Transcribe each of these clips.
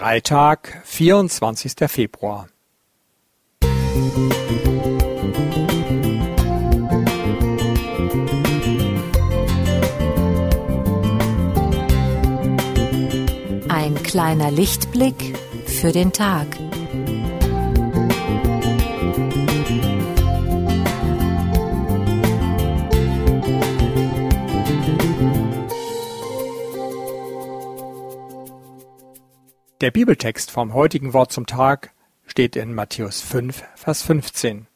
Freitag, vierundzwanzigster Februar. Ein kleiner Lichtblick für den Tag. Der Bibeltext vom heutigen Wort zum Tag steht in Matthäus 5, Vers 15.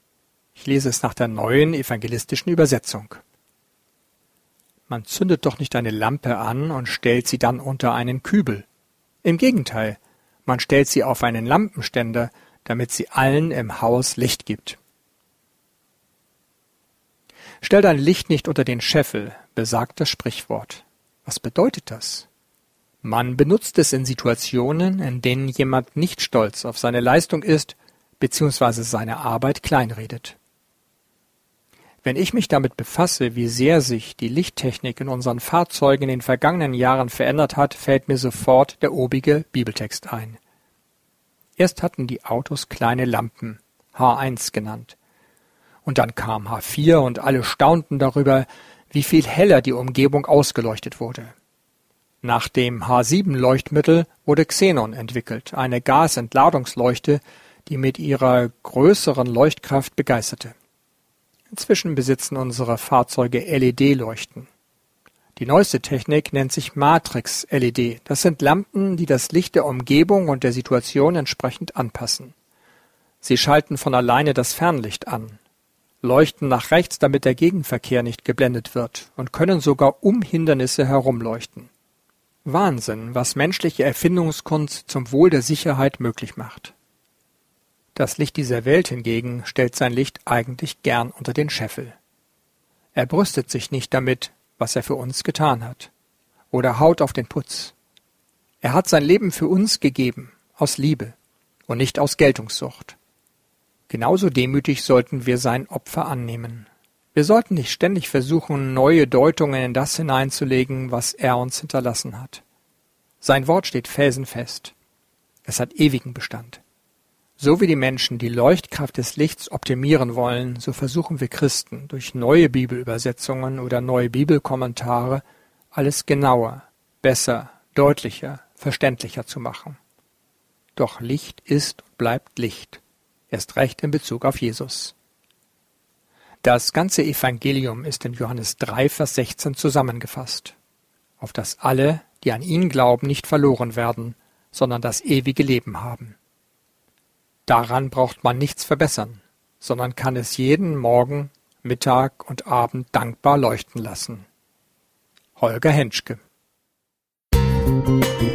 Ich lese es nach der neuen evangelistischen Übersetzung. Man zündet doch nicht eine Lampe an und stellt sie dann unter einen Kübel. Im Gegenteil, man stellt sie auf einen Lampenständer, damit sie allen im Haus Licht gibt. Stell dein Licht nicht unter den Scheffel, besagt das Sprichwort. Was bedeutet das? Man benutzt es in Situationen, in denen jemand nicht stolz auf seine Leistung ist bzw. seine Arbeit kleinredet. Wenn ich mich damit befasse, wie sehr sich die Lichttechnik in unseren Fahrzeugen in den vergangenen Jahren verändert hat, fällt mir sofort der obige Bibeltext ein. Erst hatten die Autos kleine Lampen, H1 genannt. Und dann kam H4 und alle staunten darüber, wie viel heller die Umgebung ausgeleuchtet wurde. Nach dem H7-Leuchtmittel wurde Xenon entwickelt, eine Gasentladungsleuchte, die mit ihrer größeren Leuchtkraft begeisterte. Inzwischen besitzen unsere Fahrzeuge LED-Leuchten. Die neueste Technik nennt sich Matrix-LED. Das sind Lampen, die das Licht der Umgebung und der Situation entsprechend anpassen. Sie schalten von alleine das Fernlicht an, leuchten nach rechts, damit der Gegenverkehr nicht geblendet wird und können sogar um Hindernisse herumleuchten. Wahnsinn, was menschliche Erfindungskunst zum Wohl der Sicherheit möglich macht. Das Licht dieser Welt hingegen stellt sein Licht eigentlich gern unter den Scheffel. Er brüstet sich nicht damit, was er für uns getan hat, oder haut auf den Putz. Er hat sein Leben für uns gegeben, aus Liebe und nicht aus Geltungssucht. Genauso demütig sollten wir sein Opfer annehmen, wir sollten nicht ständig versuchen, neue Deutungen in das hineinzulegen, was er uns hinterlassen hat. Sein Wort steht felsenfest. Es hat ewigen Bestand. So wie die Menschen die Leuchtkraft des Lichts optimieren wollen, so versuchen wir Christen durch neue Bibelübersetzungen oder neue Bibelkommentare alles genauer, besser, deutlicher, verständlicher zu machen. Doch Licht ist und bleibt Licht, erst recht in Bezug auf Jesus. Das ganze Evangelium ist in Johannes 3, Vers 16 zusammengefasst, auf das alle, die an ihn glauben, nicht verloren werden, sondern das ewige Leben haben. Daran braucht man nichts verbessern, sondern kann es jeden Morgen, Mittag und Abend dankbar leuchten lassen. Holger Henschke Musik